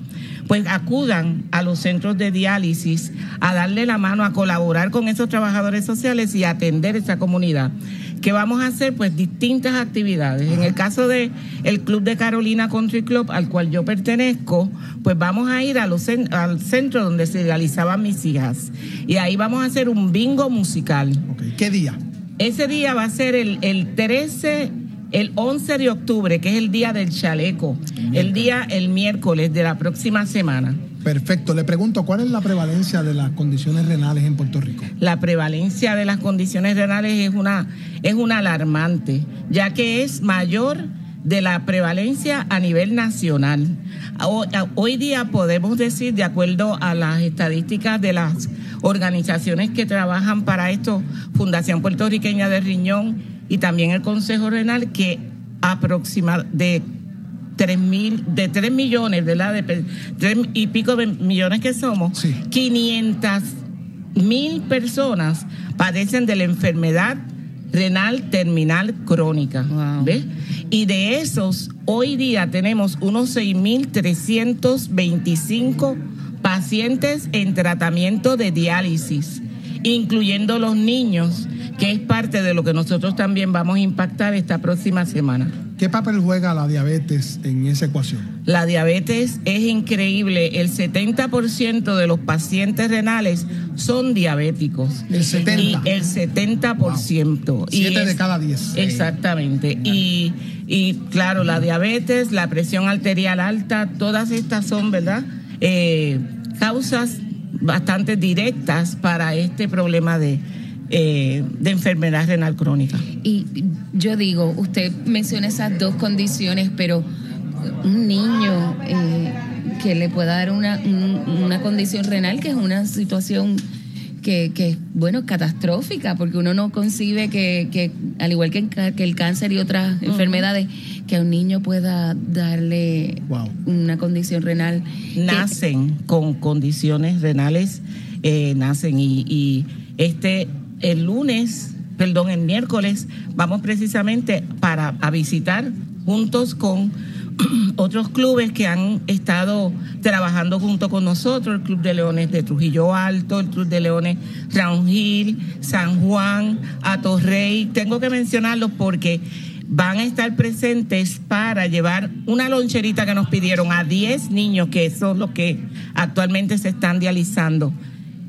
pues acudan a los centros de diálisis a darle la mano, a colaborar con esos trabajadores sociales y a atender esa comunidad. ¿Qué vamos a hacer? Pues distintas actividades. En el caso de el Club de Carolina Country Club, al cual yo pertenezco, pues vamos a ir a los al centro donde se realizaban mis hijas. Y ahí vamos a hacer un bingo musical. ¿Qué día? Ese día va a ser el, el 13, el 11 de octubre, que es el día del chaleco. El día, el miércoles de la próxima semana. Perfecto. Le pregunto, ¿cuál es la prevalencia de las condiciones renales en Puerto Rico? la prevalencia de las condiciones renales es una, es una alarmante, ya que es mayor de la prevalencia a nivel nacional. Hoy día podemos decir, de acuerdo a las estadísticas de las organizaciones que trabajan para esto, Fundación Puertorriqueña de Riñón y también el Consejo Renal, que aproximadamente de 3 mil, de 3 millones, ¿verdad? De pe- tres y pico de millones que somos, 500 mil personas padecen de la enfermedad renal terminal crónica. ¿Ves? Y de esos, hoy día tenemos unos 6.325 pacientes en tratamiento de diálisis, incluyendo los niños, que es parte de lo que nosotros también vamos a impactar esta próxima semana. ¿Qué papel juega la diabetes en esa ecuación? La diabetes es increíble. El 70% de los pacientes renales son diabéticos. El 70. Y el 70%. Y Siete de cada diez. Exactamente. Y, y claro, la diabetes, la presión arterial alta, todas estas son, ¿verdad? Eh, causas bastante directas para este problema de, eh, de enfermedad renal crónica. Y yo digo, usted menciona esas dos condiciones, pero un niño eh, que le pueda dar una, un- una condición renal, que es una situación que, que es, bueno, catastrófica, porque uno no concibe que, que al igual que, en que el cáncer y otras enfermedades, que a un niño pueda darle una condición renal. nacen con condiciones renales, eh, nacen y, y este el lunes, perdón, el miércoles vamos precisamente para a visitar juntos con otros clubes que han estado trabajando junto con nosotros, el Club de Leones de Trujillo Alto, el Club de Leones Round Hill, San Juan, Atorrey. Tengo que mencionarlos porque van a estar presentes para llevar una loncherita que nos pidieron a 10 niños, que son los que actualmente se están dializando.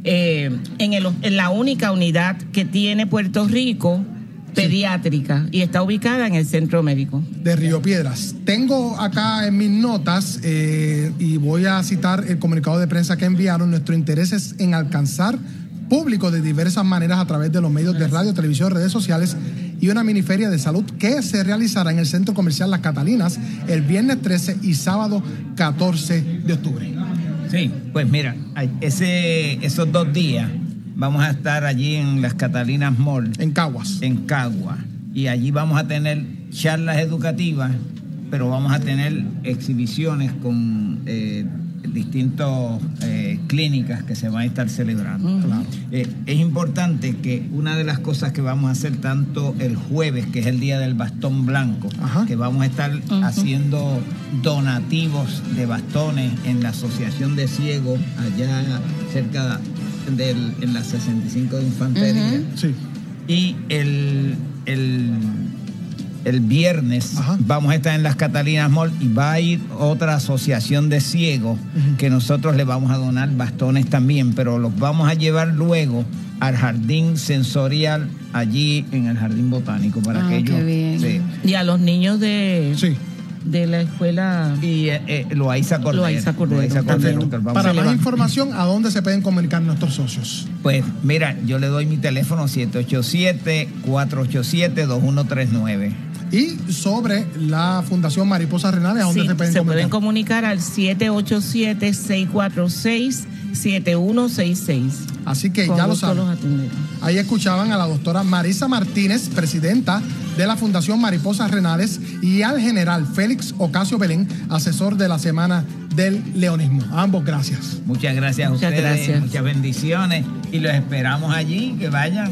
Eh, en, el- en la única unidad que tiene Puerto Rico pediátrica y está ubicada en el centro médico. de Río Piedras. Tengo acá en mis notas eh, y voy a citar el comunicado de prensa que enviaron. Nuestro interés es en alcanzar público de diversas maneras a través de los medios de radio, televisión, redes sociales y una miniferia de salud que se realizará en el Centro Comercial Las Catalinas el viernes 13 y sábado 14 de octubre. Sí, pues mira, ese, esos dos días vamos a estar allí en las Catalinas Mall. En Caguas. En Caguas. Y allí vamos a tener charlas educativas, pero vamos a tener exhibiciones con eh, distintas eh, clínicas que se van a estar celebrando. Eh, es importante que una de las cosas que vamos a hacer tanto el jueves, que es el día del bastón blanco, que vamos a estar haciendo donativos de bastones en la Asociación de Ciegos, allá cerca del, en la 65 de Infantería. Sí. Y el, el, el viernes vamos a estar en las Catalinas Mall y va a ir otra asociación de ciegos que nosotros le vamos a donar bastones también, pero los vamos a llevar luego al jardín sensorial allí en el jardín botánico para Ah, que ellos qué bien. sí. Y a los niños de, de la escuela. Y eh, Loaiza Cordero. Loaiza Cordero Loaiza. Cordero, Para más información, ¿a dónde se pueden comunicar nuestros socios? Pues mira, yo le doy mi teléfono 787-487-2139. Y sobre la Fundación Mariposas Renales, ¿a dónde Sí, se pueden se comunicar? pueden comunicar al 787-646-7166. Así que Con ya lo saben. los atenderán. Ahí escuchaban a la doctora Marisa Martínez, presidenta de la Fundación Mariposas Renales, y al general Félix Ocasio Belén, asesor de la Semana del Leonismo. A ambos gracias. Muchas gracias a Muchas ustedes, gracias. muchas bendiciones y los esperamos allí, que vayan.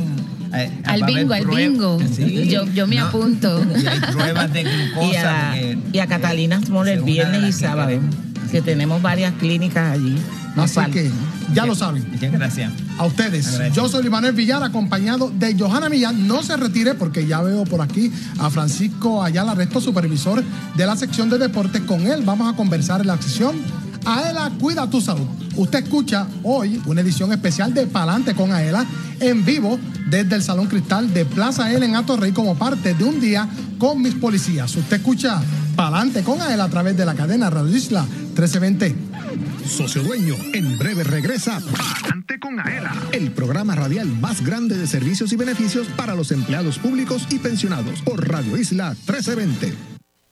eh, Al va a haber bingo, al bingo. Sí. Yo, yo me No. apunto. Y hay pruebas de Y glucosa. a, porque y a Catalina Small el viernes y sábado, queremos. Que tenemos varias clínicas allí. Nos Así falta. que ya lo saben. Muchas gracias. A ustedes. Yo soy Manuel Villar, acompañado de Johanna Millán. No se retire porque ya veo por aquí a Francisco Ayala Resto, supervisor de la sección de deportes. Con él vamos a conversar en la sección Aela Cuida tu Salud. Usted escucha hoy una edición especial de Palante con Aela en vivo desde el Salón Cristal de Plaza Aela en Atorrey como parte de un día con mis policías. Usted escucha Palante con Aela a través de la cadena Radio Isla 1320. Socio Dueño, en breve regresa Palante con Aela, el programa radial más grande de servicios y beneficios para los empleados públicos y pensionados por Radio Isla 1320.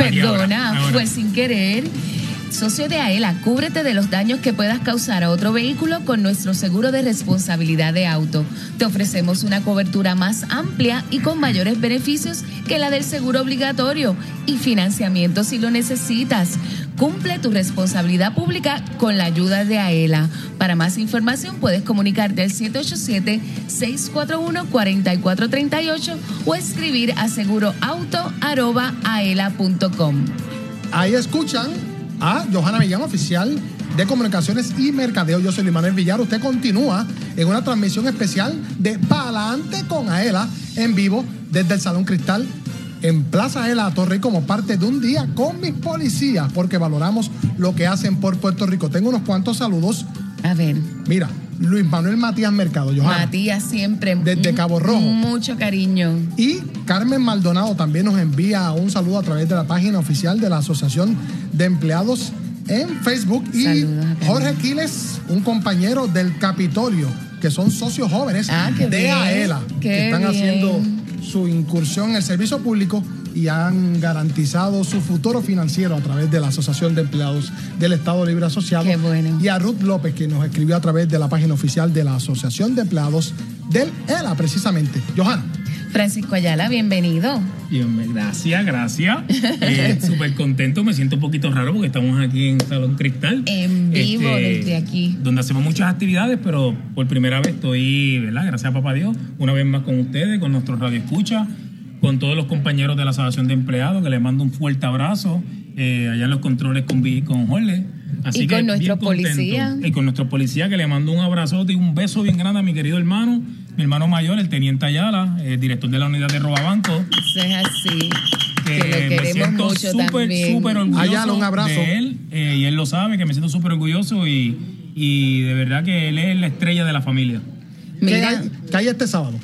Perdona, fue sin querer. Socio de AELA, cúbrete de los daños que puedas causar a otro vehículo con nuestro seguro de responsabilidad de auto. Te ofrecemos una cobertura más amplia y con mayores beneficios que la del seguro obligatorio y financiamiento si lo necesitas. Cumple tu responsabilidad pública con la ayuda de AELA. Para más información puedes comunicarte al 787-641-4438 o escribir a seguroauto.aela.com. Ahí escuchan a Johanna Millán, oficial de Comunicaciones y Mercadeo. Yo soy Luis Manuel Villar. Usted continúa en una transmisión especial de Palante con Aela en vivo desde el Salón Cristal en Plaza Aela Torre como parte de un día con mis policías porque valoramos lo que hacen por Puerto Rico. Tengo unos cuantos saludos. A ver. Mira, Luis Manuel Matías Mercado, Johanna. Matías siempre. Desde Cabo Rojo. Mucho cariño. Y Carmen Maldonado también nos envía un saludo a través de la página oficial de la Asociación de Empleados en Facebook. Y Jorge Quiles, un compañero del Capitolio, que son socios jóvenes Ah, de bien, AELA, que están bien. haciendo su incursión en el servicio público y han garantizado su futuro financiero a través de la Asociación de Empleados del Estado Libre Asociado. Y a Ruth López, que nos escribió a través de la página oficial de la Asociación de Empleados del ELA, precisamente. Johanna. Francisco Ayala, bienvenido. Bien, gracias, gracias. Eh, Súper contento, me siento un poquito raro porque estamos aquí en Salón Cristal. En vivo Este, desde aquí. Donde hacemos muchas actividades, pero por primera vez estoy, ¿verdad? Gracias a Papá Dios, una vez más con ustedes, con nuestros radioescuchas, con todos los compañeros de la Asociación de Empleados, que les mando un fuerte abrazo. eh, allá en los controles con, con Jorge. Así Y que con nuestro contento. policía. Y con nuestro policía, que le mando un abrazote y un beso bien grande a mi querido hermano, mi hermano mayor, el teniente Ayala, eh, director de la unidad de Robabanco. Eso es así. que Que lo me siento mucho súper, súper orgulloso Ayala, un abrazo. de él eh, y él lo sabe, que me siento súper orgulloso y, y de verdad que él es la estrella de la familia. ¿Qué hay, qué hay este sábado?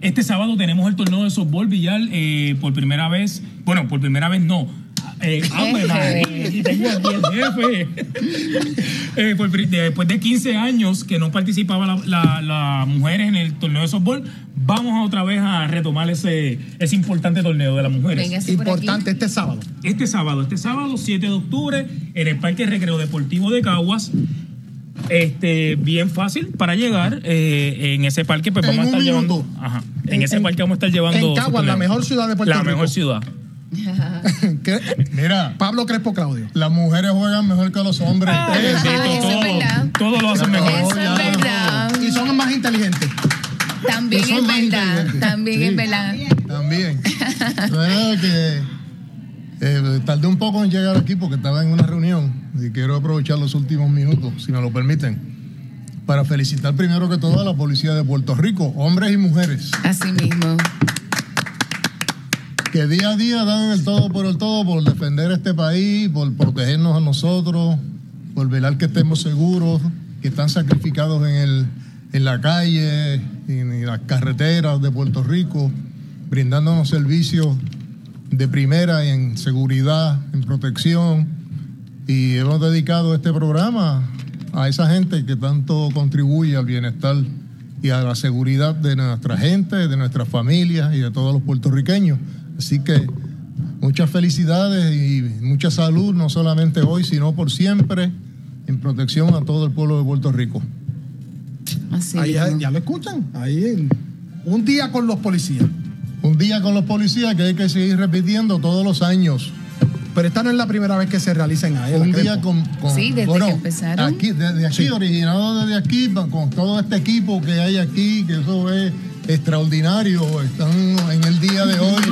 Este sábado tenemos el torneo de softball Villar eh, por primera vez. Bueno, por primera vez no. Eh. Y tengo aquí el jefe. Eh, por después de 15 años que no participaba la, la- la mujeres en el torneo de softball, vamos otra vez a retomar ese, ese importante torneo de las mujeres. Véngase por Importante aquí. este sábado. Este sábado, este sábado 7 de octubre en el Parque Recreo Deportivo de Caguas. Este, bien fácil para llegar. eh, en ese parque, pues En vamos a estar llevando. Ajá. En, En- ese parque vamos a estar llevando. en Caguas, la mejor ciudad de Puerto La Rico. mejor ciudad. Mira. Pablo Crespo Claudio. Las mujeres juegan mejor que los hombres. Ah, eso es verdad. Todo lo hacen mejor. Eso es verdad. Y son más inteligentes. También Son es verdad. También Sí. es verdad. También. Que eh, tardé un poco en llegar aquí porque estaba en una reunión y quiero aprovechar los últimos minutos, si me lo permiten, para felicitar primero que todo a la policía de Puerto Rico, hombres y mujeres, Así mismo. Que día a día dan el todo por el todo por defender este país, por protegernos a nosotros, por velar que estemos seguros, que están sacrificados en, el, en la calle, en, las carreteras de Puerto Rico, brindándonos servicios de primera en seguridad, en protección. Y hemos dedicado este programa a esa gente que tanto contribuye al bienestar y a la seguridad de nuestra gente, de nuestras familias y de todos los puertorriqueños. Así que muchas felicidades y mucha salud, no solamente hoy, sino por siempre, en protección a todo el pueblo de Puerto Rico. Ahí ya, ya lo escuchan. Ahí un día con los policías. Un día con los policías que hay que seguir repitiendo todos los años. Pero esta no es la primera vez que se realiza en AELA. Un día con, con- Sí, desde bueno, que empezaron. Aquí, desde aquí, originado desde aquí, con todo este equipo que hay aquí, que eso es extraordinario. Están en el día de hoy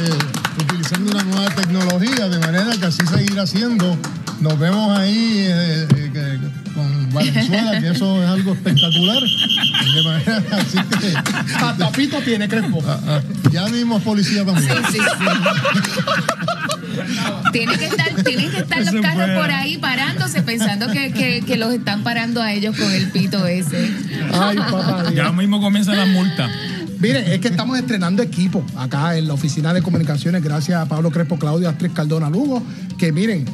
eh, utilizando una nueva tecnología, de manera que así seguir haciendo. Nos vemos ahí eh, eh, con Valenzuela, que eso es algo espectacular. De manera así que. Hasta Pito tiene Crespo. Ah, ah, ya vimos policía también. Sí, sí, Tienen que estar, tienen que estar los carros por ahí parándose pensando que, que, que los están parando a ellos con el pito ese. Ay, papá. Ya mismo comienza la multa. Miren, es que estamos estrenando equipo acá en la oficina de comunicaciones, gracias a Pablo Crespo, Claudio, Astrid Cardona Lugo, que miren,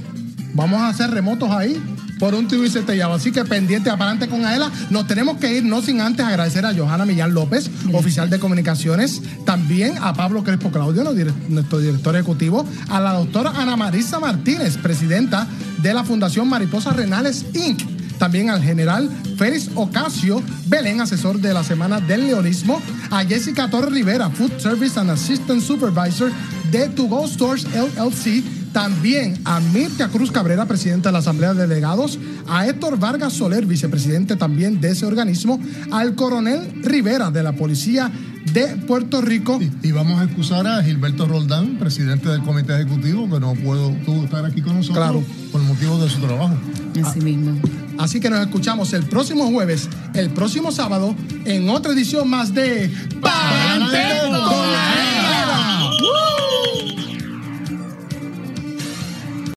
vamos a hacer remotos ahí, por un tubo y setellado. Así que pendiente, adelante con Aela. Nos tenemos que ir, no sin antes agradecer a Johanna Millán López, oficial de comunicaciones, también a Pablo Crespo Claudio, nuestro director ejecutivo, a la doctora Ana Marisa Martínez, presidenta de la Fundación Mariposas Renales Inc. También al general Félix Ocasio Belén, asesor de la Semana del Leonismo. A Jessica Torres Rivera, Food Service and Assistant Supervisor de To Go Stores LLC. También a Mirtia Cruz Cabrera, presidenta de la Asamblea de Delegados. A Héctor Vargas Soler, vicepresidente también de ese organismo. Al coronel Rivera de la Policía de Puerto Rico. Y vamos a excusar a Gilberto Roldán, presidente del comité ejecutivo, que no pudo, pudo estar aquí con nosotros Claro. por motivo de su trabajo. Así mismo. Así que nos escuchamos el próximo jueves, el próximo sábado, en otra edición más de ¡Pa'lante